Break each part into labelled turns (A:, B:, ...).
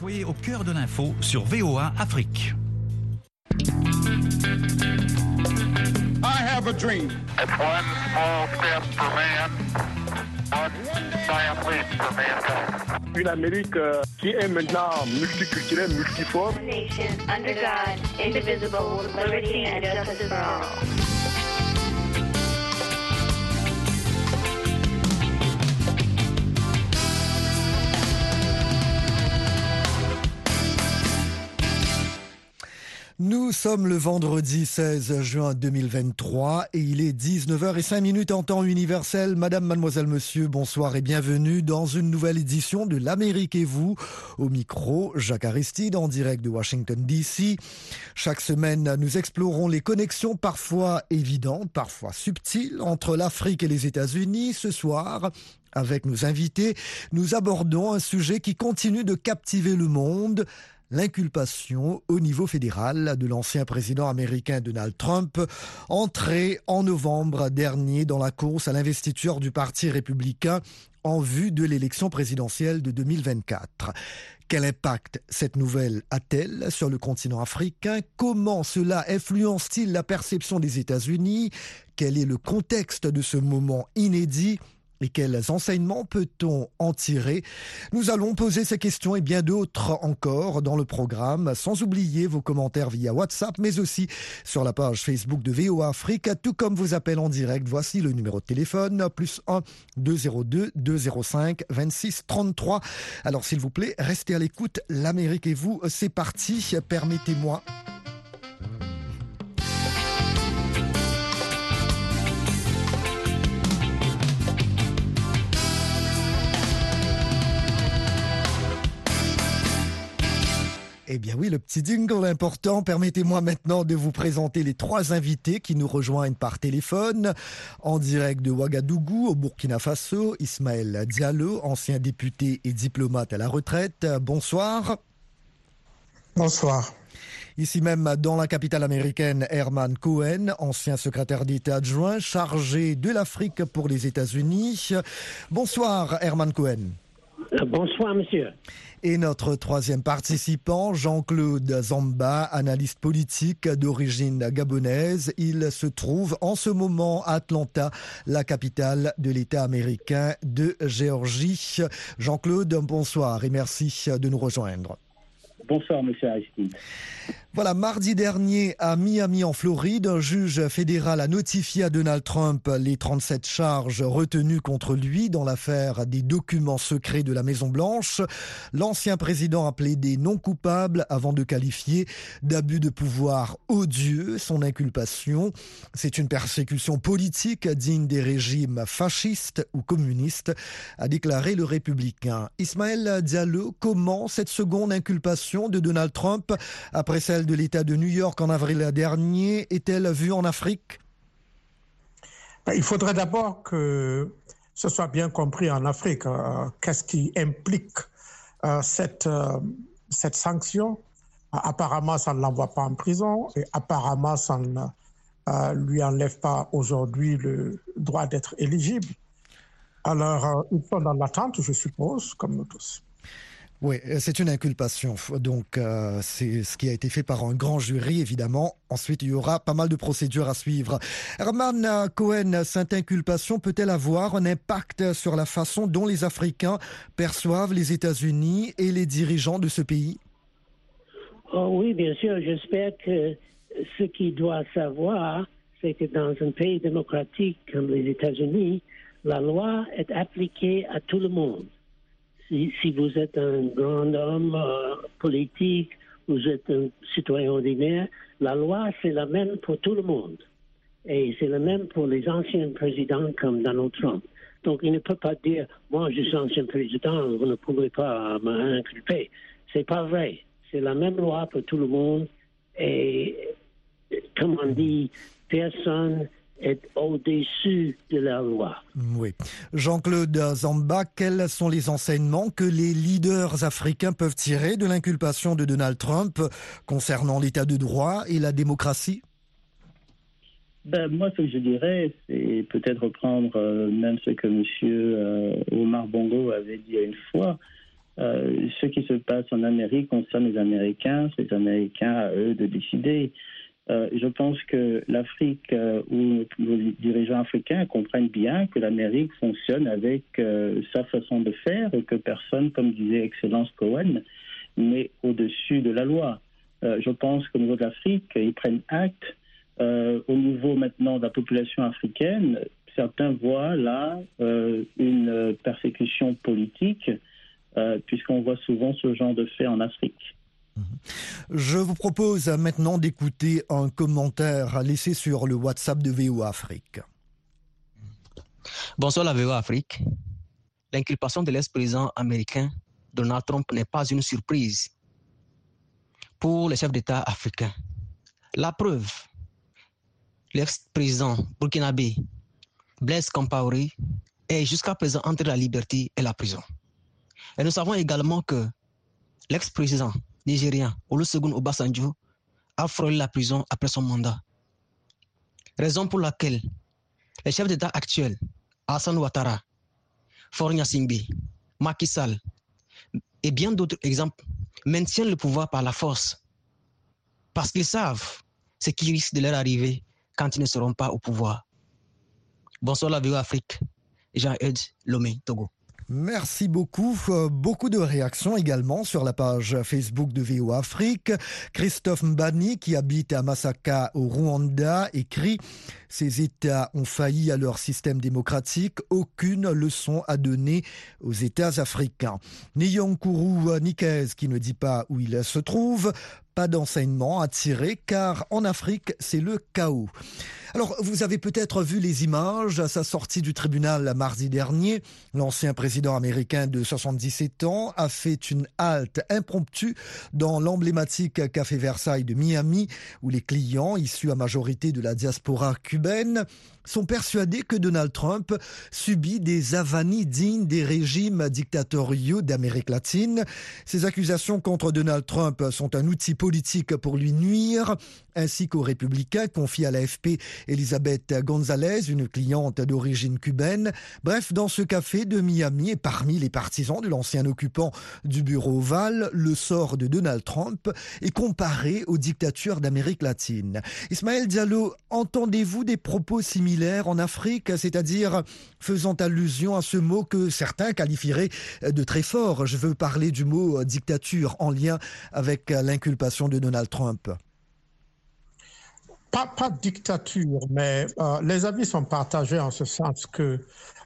A: Soyez au cœur de l'info sur VOA Afrique.
B: I have a dream.
C: It's one small step for man, one giant leap for mankind.
D: Une Amérique euh, qui est maintenant multiculturelle, multiforme.
E: nation under God, indivisible, with liberty and justice for all.
F: Sommes le vendredi 16 juin 2023 et il est 19h05 en temps universel. Madame, mademoiselle, monsieur, bonsoir et bienvenue dans une nouvelle édition de l'Amérique et vous. Au micro, Jacques Aristide en direct de Washington DC. Chaque semaine, nous explorons les connexions parfois évidentes, parfois subtiles entre l'Afrique et les États-Unis. Ce soir, avec nos invités, nous abordons un sujet qui continue de captiver le monde l'inculpation au niveau fédéral de l'ancien président américain Donald Trump, entré en novembre dernier dans la course à l'investiture du Parti républicain en vue de l'élection présidentielle de 2024. Quel impact cette nouvelle a-t-elle sur le continent africain? Comment cela influence-t-il la perception des États-Unis? Quel est le contexte de ce moment inédit? Et quels enseignements peut-on en tirer? Nous allons poser ces questions et bien d'autres encore dans le programme, sans oublier vos commentaires via WhatsApp, mais aussi sur la page Facebook de VOA Afrique, tout comme vos appels en direct. Voici le numéro de téléphone, plus 1 202 205 26 33. Alors s'il vous plaît, restez à l'écoute. L'Amérique et vous, c'est parti. Permettez-moi Eh bien oui, le petit jingle important. Permettez-moi maintenant de vous présenter les trois invités qui nous rejoignent par téléphone. En direct de Ouagadougou, au Burkina Faso, Ismaël Diallo, ancien député et diplomate à la retraite. Bonsoir.
G: Bonsoir.
F: Ici même dans la capitale américaine, Herman Cohen, ancien secrétaire d'État adjoint chargé de l'Afrique pour les États-Unis. Bonsoir Herman Cohen.
H: Bonsoir, monsieur.
F: Et notre troisième participant, Jean-Claude Zamba, analyste politique d'origine gabonaise. Il se trouve en ce moment à Atlanta, la capitale de l'État américain de Géorgie. Jean-Claude, bonsoir et merci de nous rejoindre.
I: Bonsoir, monsieur Aristide.
F: Voilà, mardi dernier, à Miami, en Floride, un juge fédéral a notifié à Donald Trump les 37 charges retenues contre lui dans l'affaire des documents secrets de la Maison-Blanche. L'ancien président a plaidé non coupable avant de qualifier d'abus de pouvoir odieux son inculpation. C'est une persécution politique digne des régimes fascistes ou communistes, a déclaré le républicain. Ismaël Diallo, comment cette seconde inculpation de Donald Trump, après celle de l'État de New York en avril dernier est-elle vue en Afrique?
G: Il faudrait d'abord que ce soit bien compris en Afrique. Euh, Qu'est-ce qui implique euh, cette, euh, cette sanction Apparemment, ça ne l'envoie pas en prison et apparemment, ça ne lui enlève pas aujourd'hui le droit d'être éligible. Alors, ils sont dans l'attente, je suppose, comme nous tous.
F: Oui, c'est une inculpation. Donc, euh, c'est ce qui a été fait par un grand jury, évidemment. Ensuite, il y aura pas mal de procédures à suivre. Herman Cohen, cette inculpation peut-elle avoir un impact sur la façon dont les Africains perçoivent les États-Unis et les dirigeants de ce pays?
H: Oh oui, bien sûr. J'espère que ce qu'il doit savoir, c'est que dans un pays démocratique comme les États-Unis, la loi est appliquée à tout le monde. Si, vous êtes un grand homme euh, politique, vous êtes un citoyen ordinaire, la loi, c'est la même pour tout le monde. Et c'est la même pour les anciens présidents comme Donald Trump. Donc, il ne peut pas dire, moi, je suis ancien président, vous ne pouvez pas m'inculper. C'est pas vrai. C'est la même loi pour tout le monde. Et, comme on dit, personne est au-dessus de la loi.
F: Oui. Jean-Claude Zamba, quels sont les enseignements que les leaders africains peuvent tirer de l'inculpation de Donald Trump concernant l'état de droit et la démocratie?
I: Ben, moi, ce que je dirais, c'est peut-être reprendre euh, même ce que M. Euh, Omar Bongo avait dit une fois. ce qui se passe en Amérique concerne les Américains, c'est les Américains à eux de décider. Je pense que l'Afrique ou les dirigeants africains comprennent bien que l'Amérique fonctionne avec sa façon de faire et que personne, comme disait Excellence Cohen, n'est au-dessus de la loi. je pense qu'au niveau de l'Afrique, ils prennent acte euh, au niveau maintenant de la population africaine, certains voient là euh, une persécution politique, euh, puisqu'on voit souvent ce genre de fait en Afrique.
F: Je vous propose maintenant d'écouter un commentaire laissé sur le WhatsApp de VO Afrique.
J: Bonsoir la VO Afrique. L'inculpation de l'ex-président américain Donald Trump n'est pas une surprise pour les chefs d'État africains. La preuve, l'ex-président burkinabé Blaise Compaoré est jusqu'à présent entre la liberté et la prison. Et nous savons également que l'ex-président nigérien Olusegun Obasanjo a frôlé la prison après son mandat. Raison pour laquelle les chefs d'État actuels, Hassan Ouattara, Fornia Singbe, Macky Sall et bien d'autres exemples maintiennent le pouvoir par la force parce qu'ils savent ce qui risque de leur arriver quand ils ne seront pas au pouvoir. Bonsoir la VO Afrique. Jean-Ed Lomé, Togo.
F: Merci beaucoup. Euh, beaucoup de réactions également sur la page Facebook de VO Afrique. Christophe Mbani, qui habite à Masaka au Rwanda, écrit Ces États ont failli à leur système démocratique. Aucune leçon à donner aux États africains. Nyonkuru Nikez, qui ne dit pas où il se trouve, pas d'enseignement à tirer car en Afrique, c'est le chaos. Alors, vous avez peut-être vu les images à sa sortie du tribunal mardi dernier. L'ancien président américain de 77 ans a fait une halte impromptue dans l'emblématique Café Versailles de Miami où les clients issus à majorité de la diaspora cubaine sont persuadés que Donald Trump subit des avanies dignes des régimes dictatoriaux d'Amérique latine. Ces accusations contre Donald Trump sont un outil politique pour lui nuire, ainsi qu'aux républicains, confie à l'AFP Elisabeth Gonzalez, une cliente d'origine cubaine. Bref, dans ce café de Miami et parmi les partisans de l'ancien occupant du bureau ovale, le sort de Donald Trump est comparé aux dictatures d'Amérique latine. Ismaël Diallo, entendez-vous des propos similaires en Afrique, c'est-à-dire faisant allusion à ce mot que certains qualifieraient de très fort? Je veux parler du mot dictature en lien avec l'inculpation de Donald Trump
G: pas, pas dictature, mais euh, les avis sont partagés en ce sens que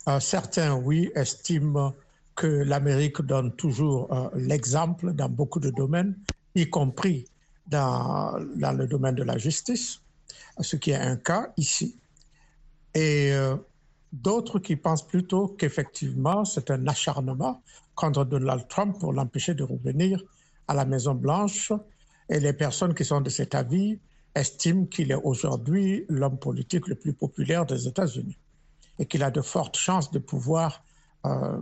G: euh, certains, oui, estiment que l'Amérique donne toujours euh, l'exemple dans beaucoup de domaines, y compris dans, dans, le domaine de la justice, ce qui est un cas ici. Et d'autres qui pensent plutôt qu'effectivement, c'est un acharnement contre Donald Trump pour l'empêcher de revenir à la Maison-Blanche. Et les personnes qui sont de cet avis estime qu'il est aujourd'hui l'homme politique le plus populaire des États-Unis et qu'il a de fortes chances de pouvoir euh,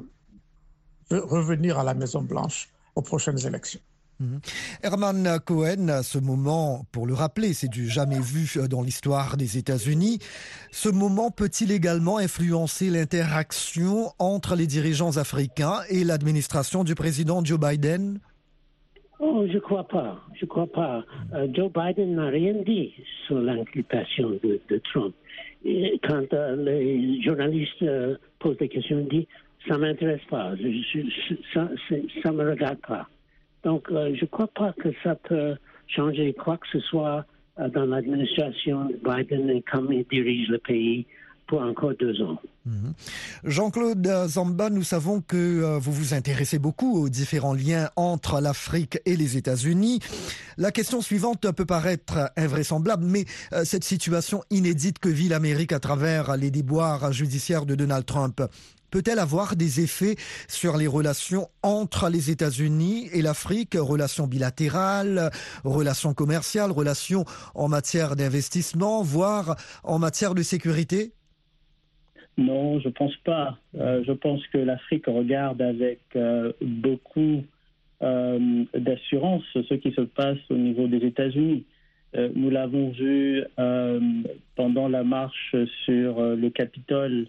G: revenir à la Maison-Blanche aux prochaines élections.
F: Mhm. Herman Cohen, à ce moment, pour le rappeler, c'est du jamais vu dans l'histoire des États-Unis. Ce moment peut-il également influencer l'interaction entre les dirigeants africains et l'administration du président Joe Biden?
H: Oh, je crois pas. Je crois pas. Euh, Joe Biden n'a rien dit sur l'inculpation de, Trump. Quand euh, les journalistes euh, posent des questions, il dit ça m'intéresse pas. ça, ça me regarde pas. Donc, je crois pas que ça peut changer quoi que ce soit dans l'administration Biden et comme il dirige le pays
F: Mhm. Jean-Claude Zamba, nous savons que euh, vous vous intéressez beaucoup aux différents liens entre l'Afrique et les États-Unis. La question suivante peut paraître invraisemblable, mais euh, cette situation inédite que vit l'Amérique à travers les déboires judiciaires de Donald Trump peut-elle avoir des effets sur les relations entre les États-Unis et l'Afrique, relations bilatérales, relations commerciales, relations en matière d'investissement, voire en matière de sécurité?
I: Non, je pense pas. Euh, je pense que l'Afrique regarde avec euh, beaucoup euh, d'assurance ce qui se passe au niveau des États-Unis. nous l'avons vu pendant la marche sur le Capitole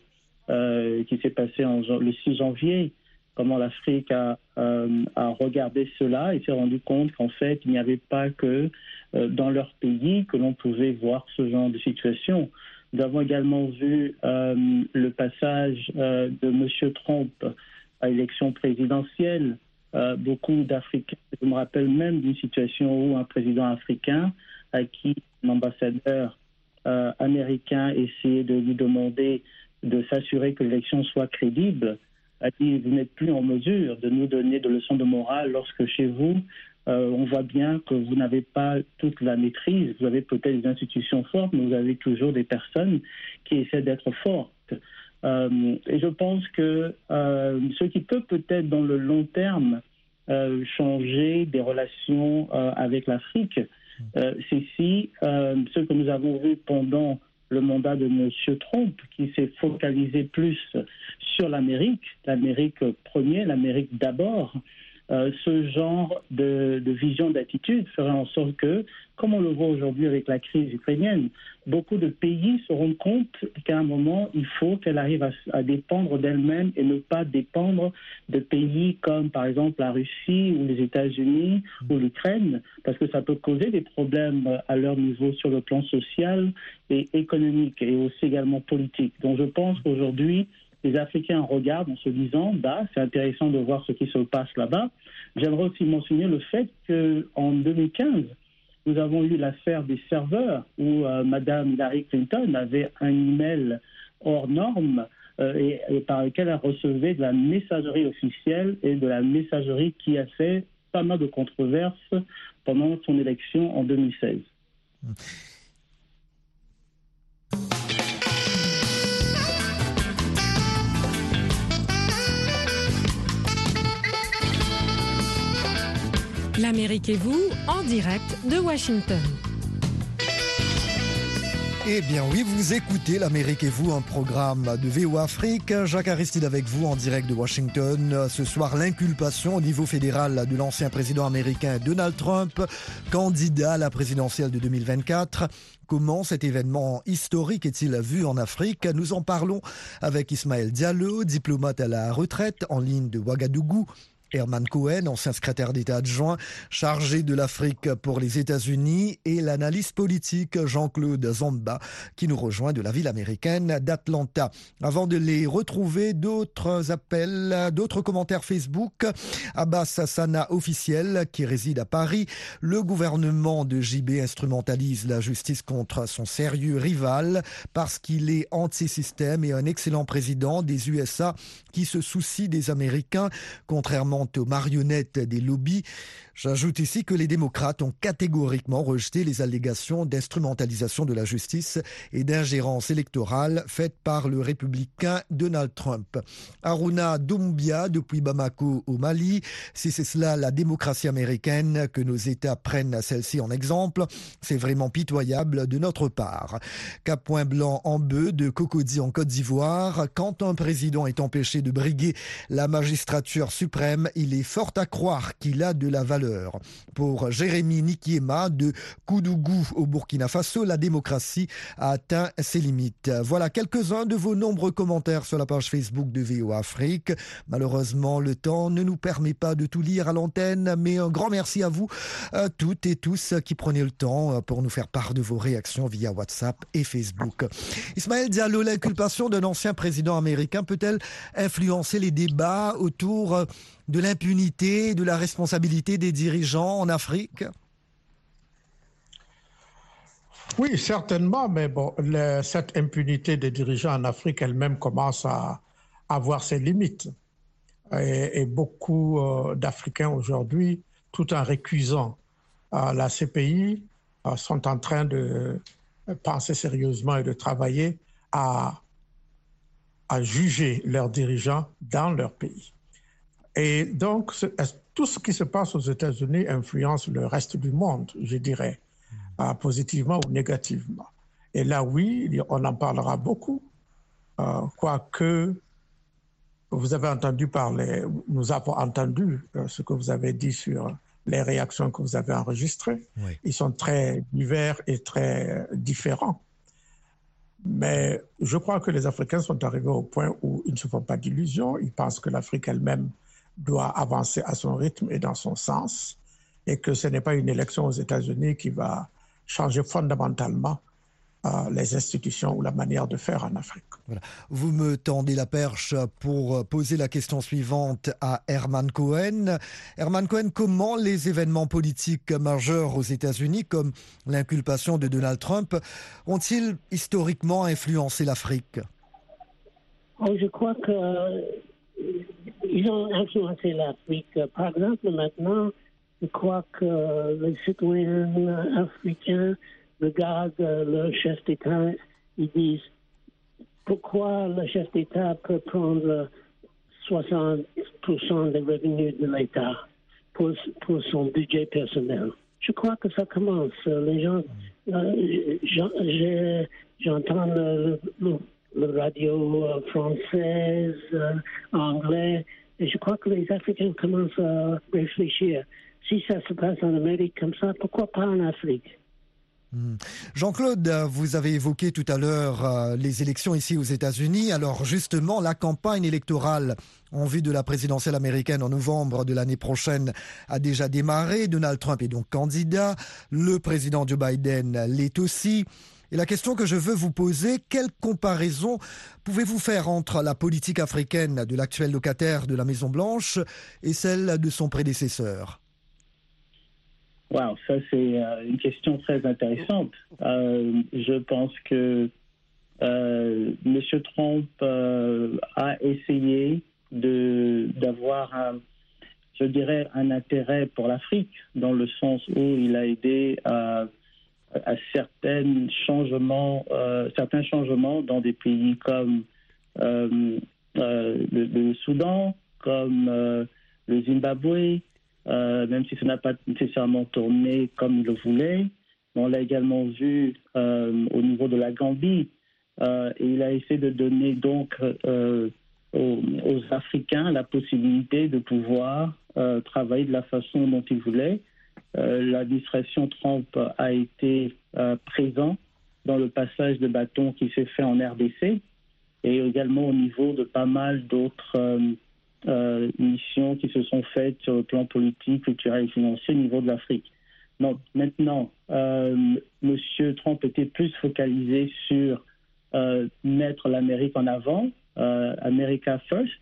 I: qui s'est passée le 6 janvier. comment l'Afrique a, a, regardé cela et s'est rendu compte qu'en fait, il n'y avait pas que dans leur pays que l'on pouvait voir ce genre de situation. Nous avons également vu le passage de M. Trump à l'élection présidentielle. beaucoup d'Africains, je me rappelle même d'une situation où un président africain à qui l'ambassadeur euh, américain essayait de lui demander de s'assurer que l'élection soit crédible, a dit vous n'êtes plus en mesure de nous donner de leçons de morale lorsque chez vous, euh, on voit bien que vous n'avez pas toute la maîtrise. Vous avez peut-être des institutions fortes, mais vous avez toujours des personnes qui essaient d'être fortes. Euh, et je pense que ce qui peut peut-être dans le long terme changer des relations avec l'Afrique, euh, c'est si euh, ce que nous avons vu pendant le mandat de M. Trump, qui s'est focalisé plus sur l'Amérique, l'Amérique premier, l'Amérique d'abord, euh, ce genre de, vision d'attitude ferait en sorte que, comme on le voit aujourd'hui avec la crise ukrainienne, beaucoup de pays se rendent compte qu'à un moment, il faut qu'elle arrive à, dépendre d'elle-même et ne pas dépendre de pays comme par exemple la Russie ou les États-Unis ou l'Ukraine, parce que ça peut causer des problèmes à leur niveau sur le plan social et économique et aussi également politique. Donc je pense qu'aujourd'hui, les Africains regardent en se disant, bah, c'est intéressant de voir ce qui se passe là-bas. J'aimerais aussi mentionner le fait qu'en 2015, nous avons eu l'affaire des serveurs où euh, Madame Hillary Clinton avait un email hors norme euh, et, par lequel elle recevait de la messagerie officielle et de la messagerie qui a fait pas mal de controverses pendant son élection en 2016.
K: L'Amérique et vous, en direct de Washington.
F: Eh bien oui, vous écoutez l'Amérique et vous, un programme de VO Afrique. Jacques Aristide avec vous en direct de Washington. Ce soir, l'inculpation au niveau fédéral de l'ancien président américain Donald Trump, candidat à la présidentielle de 2024. Comment cet événement historique est-il vu en Afrique? Nous en parlons avec Ismaël Diallo, diplomate à la retraite en ligne de Ouagadougou Herman Cohen, ancien secrétaire d'État adjoint chargé de l'Afrique pour les États-Unis, et l'analyste politique Jean-Claude Zamba, qui nous rejoint de la ville américaine d'Atlanta. Avant de les retrouver, d'autres appels, d'autres commentaires Facebook. Abbas Hassana officiel, qui réside à Paris. Le gouvernement de JB instrumentalise la justice contre son sérieux rival parce qu'il est anti-système et un excellent président des USA qui se soucie des Américains, contrairement aux marionnettes des lobbies. J'ajoute ici que les démocrates ont catégoriquement rejeté les allégations d'instrumentalisation de la justice et d'ingérence électorale faites par le républicain Donald Trump. Aruna Doumbia depuis Bamako au Mali, si c'est cela la démocratie américaine, que nos États prennent celle-ci en exemple, c'est vraiment pitoyable de notre part. Cap Point Blanc en bœuf de Cocody en Côte d'Ivoire, quand un président est empêché de briguer la magistrature suprême, il est fort à croire qu'il a de la valeur pour Jérémy Nikiema de Koudougou au Burkina Faso, la démocratie a atteint ses limites. Voilà quelques-uns de vos nombreux commentaires sur la page Facebook de VO Afrique. Malheureusement, le temps ne nous permet pas de tout lire à l'antenne, mais un grand merci à vous, à toutes et tous qui prenez le temps pour nous faire part de vos réactions via WhatsApp et Facebook. Ismaël Diallo, l'inculpation d'un ancien président américain peut-elle influencer les débats autour de l'impunité, de la responsabilité des dirigeants en Afrique
G: Oui, certainement, mais bon, cette impunité des dirigeants en Afrique elle-même commence à, avoir ses limites. Et, beaucoup euh, d'Africains aujourd'hui, tout en récusant la CPI, euh, sont en train de penser sérieusement et de travailler à juger leurs dirigeants dans leur pays. Et donc, tout ce qui se passe aux États-Unis influence le reste du monde, je dirais, euh, positivement ou négativement. Et là, oui, on en parlera beaucoup, euh, quoique vous avez entendu parler, nous avons entendu euh, ce que vous avez dit sur les réactions que vous avez enregistrées. Ils sont très divers et très différents. Mais je crois que les Africains sont arrivés au point où ils ne se font pas d'illusions. Ils pensent que l'Afrique elle-même doit avancer à son rythme et dans son sens, et que ce n'est pas une élection aux États-Unis qui va changer fondamentalement euh, les institutions ou la manière de faire en Afrique.
F: Vous me tendez la perche pour poser la question suivante à Herman Cohen. Herman Cohen, comment les événements politiques majeurs aux États-Unis, comme l'inculpation de Donald Trump, ont-ils historiquement influencé l'Afrique?
H: Oh, Je crois qu'ils ont influencé l'Afrique. Par exemple, maintenant, je crois que les citoyens africains regardent le chef d'État, ils disent pourquoi le chef d'État peut prendre 60% des revenus de l'État pour, pour, son budget personnel? Je crois que ça commence. Les gens, euh, j'entends le, le, radio euh, française, euh, anglais, et je crois que les Africains commencent à réfléchir. Si ça se passe en Amérique comme ça, pourquoi pas en Afrique?
F: Hmm. Jean-Claude, vous avez évoqué tout à l'heure euh, les élections ici aux États-Unis. Alors justement, la campagne électorale en vue de la présidentielle américaine en novembre de l'année prochaine a déjà démarré. Donald Trump est donc candidat. Le président Joe Biden l'est aussi. Et la question que je veux vous poser, quelle comparaison pouvez-vous faire entre la politique africaine de l'actuel locataire de la Maison-Blanche et celle de son prédécesseur?
I: Wow, ça c'est euh, une question très intéressante. Euh, je pense que euh, M. Trump a essayé d'avoir je dirais, un intérêt pour l'Afrique, dans le sens où il a aidé à, certains changements, certains changements dans des pays comme le, le, Soudan, comme le Zimbabwe, euh, même si ça n'a pas nécessairement tourné comme il le voulait. On l'a également vu euh, au niveau de la Gambie. Euh, il a essayé de donner donc aux, Africains la possibilité de pouvoir travailler de la façon dont ils voulaient. L'administration Trump a été présent dans le passage de bâton qui s'est fait en RDC et également au niveau de pas mal d'autres euh, missions qui se sont faites sur le plan politique, culturel et financier au niveau de l'Afrique. Maintenant, euh, M. Trump était plus focalisé sur euh, mettre l'Amérique en avant, euh, America First.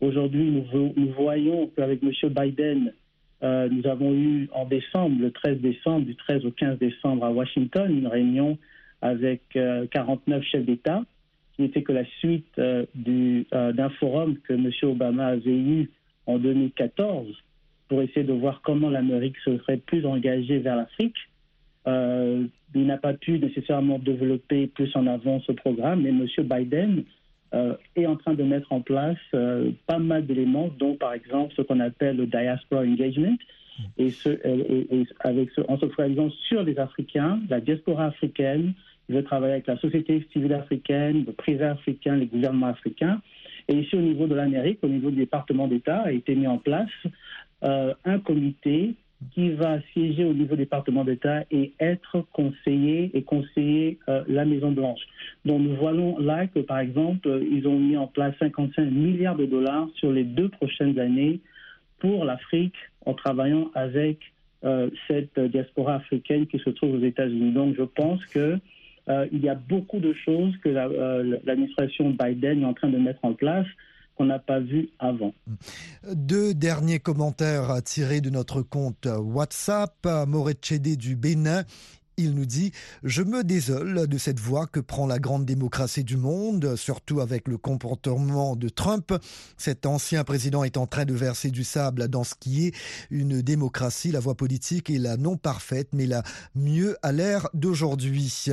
I: Aujourd'hui, nous, nous, voyons qu'avec M. Biden, euh, nous avons eu en décembre, le 13 décembre, du 13 au 15 décembre à Washington, une réunion avec 49 chefs d'État qui n'était que la suite euh, euh, d'un forum que M. Obama avait eu en 2014 pour essayer de voir comment l'Amérique serait plus engagée vers l'Afrique. Euh, il n'a pas pu nécessairement développer plus en avant ce programme, mais M. Biden est en train de mettre en place pas mal d'éléments, dont par exemple ce qu'on appelle le diaspora engagement, et, ce, avec ce, en se focalisant sur les Africains, la diaspora africaine, il veut travailler avec la société civile africaine, le privé africain, les gouvernements africains. Et ici, au niveau de l'Amérique, au niveau du département d'État, a été mis en place euh, un comité qui va siéger au niveau département d'État et être conseiller et conseiller euh, la Maison-Blanche. Donc nous voyons là que, par exemple, ils ont mis en place 55 milliards de dollars sur les deux prochaines années pour l'Afrique en travaillant avec euh, cette diaspora africaine qui se trouve aux États-Unis. Donc je pense que euh, il y a beaucoup de choses que euh, l'administration Biden est en train de mettre en place qu'on n'a pas vu avant.
F: Deux derniers commentaires tirés de notre compte WhatsApp. Moret Chédé du Bénin. Il nous dit Je me désole de cette voie que prend la grande démocratie du monde, surtout avec le comportement de Trump. Cet ancien président est en train de verser du sable dans ce qui est une démocratie. La voie politique est la non parfaite, mais la mieux à l'ère d'aujourd'hui.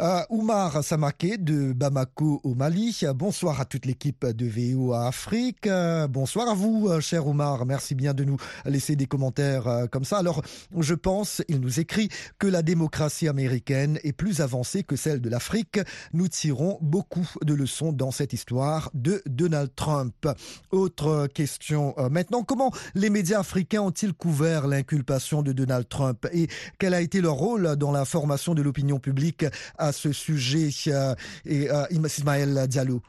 F: Uh, Oumar Samaké de Bamako au Mali. Bonsoir à toute l'équipe de VOA Afrique. Uh, bonsoir à vous, uh, cher Oumar. Merci bien de nous laisser des commentaires comme ça. Alors, je pense, il nous écrit que la démocratie américaine est plus avancée que celle de l'Afrique. Nous tirons beaucoup de leçons dans cette histoire de Donald Trump. Autre question maintenant. Comment les médias africains ont-ils couvert l'inculpation de Donald Trump et quel a été leur rôle dans la formation de l'opinion publique ce sujet et Ismaël Diallo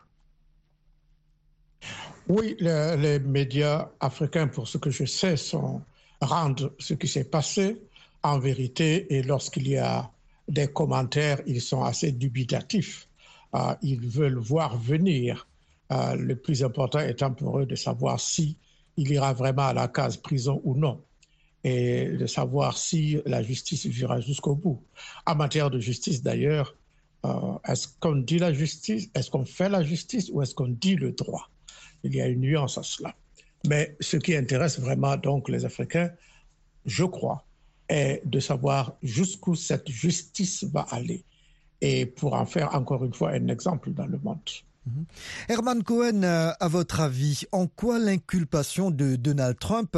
G: Oui, le- les médias africains, pour ce que je sais, sont, rendent ce qui s'est passé en vérité et lorsqu'il y a des commentaires, ils sont assez dubitatifs. Euh, ils veulent voir venir. Euh, le plus important étant pour eux de savoir si il ira vraiment à la case prison ou non et de savoir si la justice ira jusqu'au bout. En matière de justice, d'ailleurs, euh, est-ce qu'on dit la justice, est-ce qu'on fait la justice ou est-ce qu'on dit le droit? Il y a une nuance à cela. Mais ce qui intéresse vraiment donc les Africains, je crois, est de savoir jusqu'où cette justice va aller et pour en faire encore une fois un exemple dans le monde.
F: Herman Cohen, euh, à votre avis, en quoi l'inculpation de Donald Trump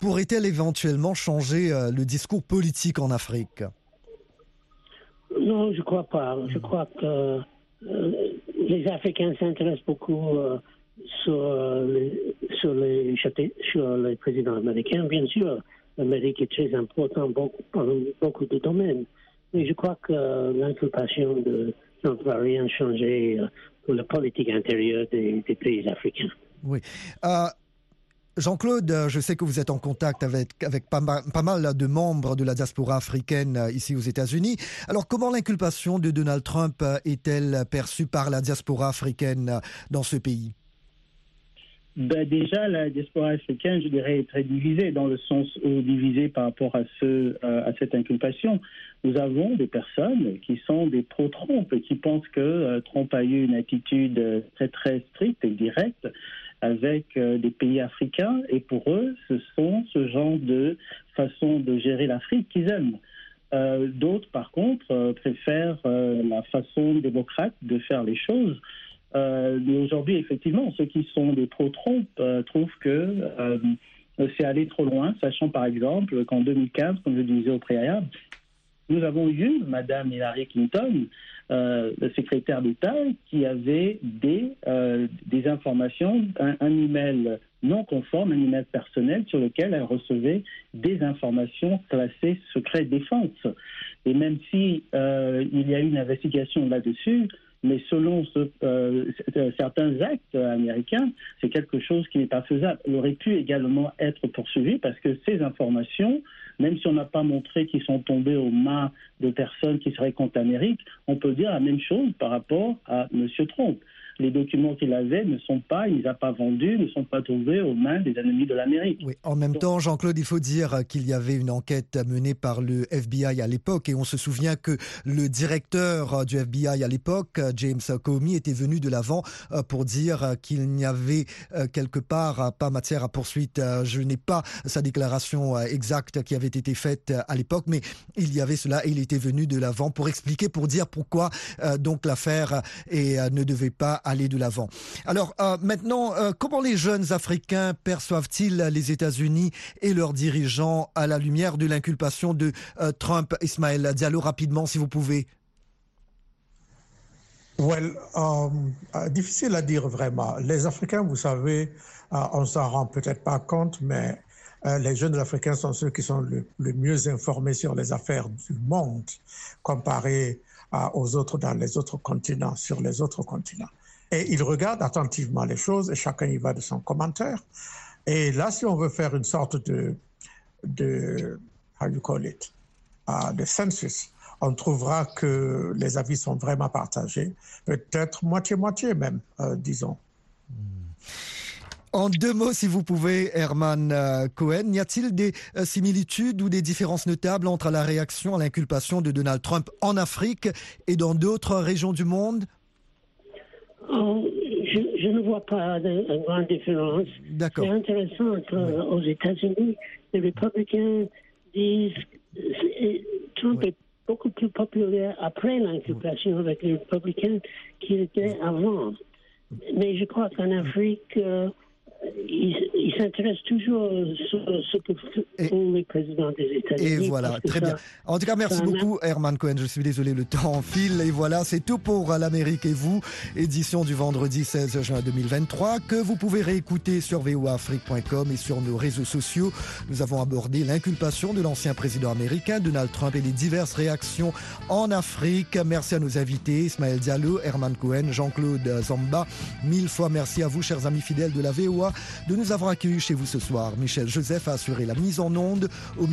F: pourrait-elle éventuellement changer euh, le discours politique en Afrique?
H: Non, je crois pas. Je crois que euh, les Africains s'intéressent beaucoup euh, sur, les, sur, les, châti- sur les présidents américains. Bien sûr, l'Amérique est très importante dans beaucoup de domaines. Mais je crois que l'inculpation de ne va rien changer pour la politique intérieure des, des pays africains.
F: Oui. Euh, Jean-Claude, euh, je sais que vous êtes en contact avec, pas, mal, de membres de la diaspora africaine euh, ici aux États-Unis. Alors, comment l'inculpation de Donald Trump euh, est-elle perçue par la diaspora africaine dans ce pays?
I: Ben, déjà, la diaspora africaine, je dirais, est très divisée, dans le sens où divisée par rapport à, à cette inculpation. Nous avons des personnes qui sont des pro-Trump et qui pensent que Trump a eu une attitude très, très stricte et directe avec euh, des pays africains. Et pour eux, ce sont ce genre de façon de gérer l'Afrique qu'ils aiment. Euh, D'autres, par contre, euh, préfèrent euh, la façon démocrate de faire les choses. Euh, mais aujourd'hui, effectivement, ceux qui sont des pro-Trump euh, trouvent que euh, c'est aller trop loin, sachant par exemple qu'en 2015, comme je disais au préalable, nous avons eu Madame Hillary Clinton, euh, le secrétaire d'État, qui avait des, euh, des informations, un, un email non conforme, un email personnel sur lequel elle recevait des informations classées secret défense. Et même si euh, il y a eu une investigation là-dessus, mais selon ce, certains actes américains, c'est quelque chose qui n'est pas faisable. Il aurait pu également être poursuivi parce que ces informations, même si on n'a pas montré qu'ils sont tombés aux mains de personnes qui seraient contre l'Amérique, on peut dire la même chose par rapport à M. Trump. Les documents qu'il avait ne sont pas, il ne les a pas vendus, ne sont pas tombés aux mains des ennemis de l'Amérique.
F: Oui, en même temps, Jean-Claude, il faut dire qu'il y avait une enquête menée par le FBI à l'époque et on se souvient que le directeur du FBI à l'époque, James Comey, était venu de l'avant euh, pour dire qu'il n'y avait euh, quelque part pas matière à poursuite. Euh, Je n'ai pas sa déclaration exacte qui avait été faite à l'époque, mais il y avait cela et il était venu de l'avant pour expliquer, pour dire pourquoi euh, donc l'affaire euh, ne devait pas aller de l'avant. Alors euh, maintenant, euh, comment les jeunes Africains perçoivent-ils les États-Unis et leurs dirigeants à la lumière de l'inculpation de euh, Trump Ismaël Diallo, rapidement, si vous pouvez.
G: Well, euh, difficile à dire vraiment. Les Africains, vous savez, on s'en rend peut-être pas compte, mais les jeunes Africains sont ceux qui sont le, mieux informés sur les affaires du monde comparé aux autres dans les autres continents, sur les autres continents. Et ils regardent attentivement les choses et chacun y va de son commentaire. Et là, si on veut faire une sorte de, de how you call it, uh, de census, on trouvera que les avis sont vraiment partagés, peut-être moitié-moitié même, euh, disons.
F: En deux mots, si vous pouvez, Herman euh, Cohen, y a-t-il des euh, similitudes ou des différences notables entre la réaction à l'inculpation de Donald Trump en Afrique et dans d'autres régions du monde?
H: Oh, je, je ne vois pas de, de grande différence.
F: D'accord.
H: C'est intéressant qu'aux États-Unis, les républicains disent que Trump est beaucoup plus populaire après l'inculpation avec les républicains qu'il était avant. Mais je crois qu'en Afrique, euh, il, il s'intéresse toujours sur ce que font les présidents des États-Unis.
F: Et voilà, très
H: ça-
F: bien. En tout cas, merci
H: a
F: beaucoup, Herman Cohen. Je suis désolé, le temps enfile. Et voilà, c'est tout pour l'Amérique et vous. Édition du vendredi 16 juin 2023, que vous pouvez réécouter sur voafrique.com et sur nos réseaux sociaux. Nous avons abordé l'inculpation de l'ancien président américain, Donald Trump, et les diverses réactions en Afrique. Merci à nos invités, Ismaël Diallo, Herman Cohen, Jean-Claude Zamba. Mille fois merci à vous, chers amis fidèles de la VOA, de nous avoir accueillis chez vous ce soir. Michel Joseph a assuré la mise en onde. Au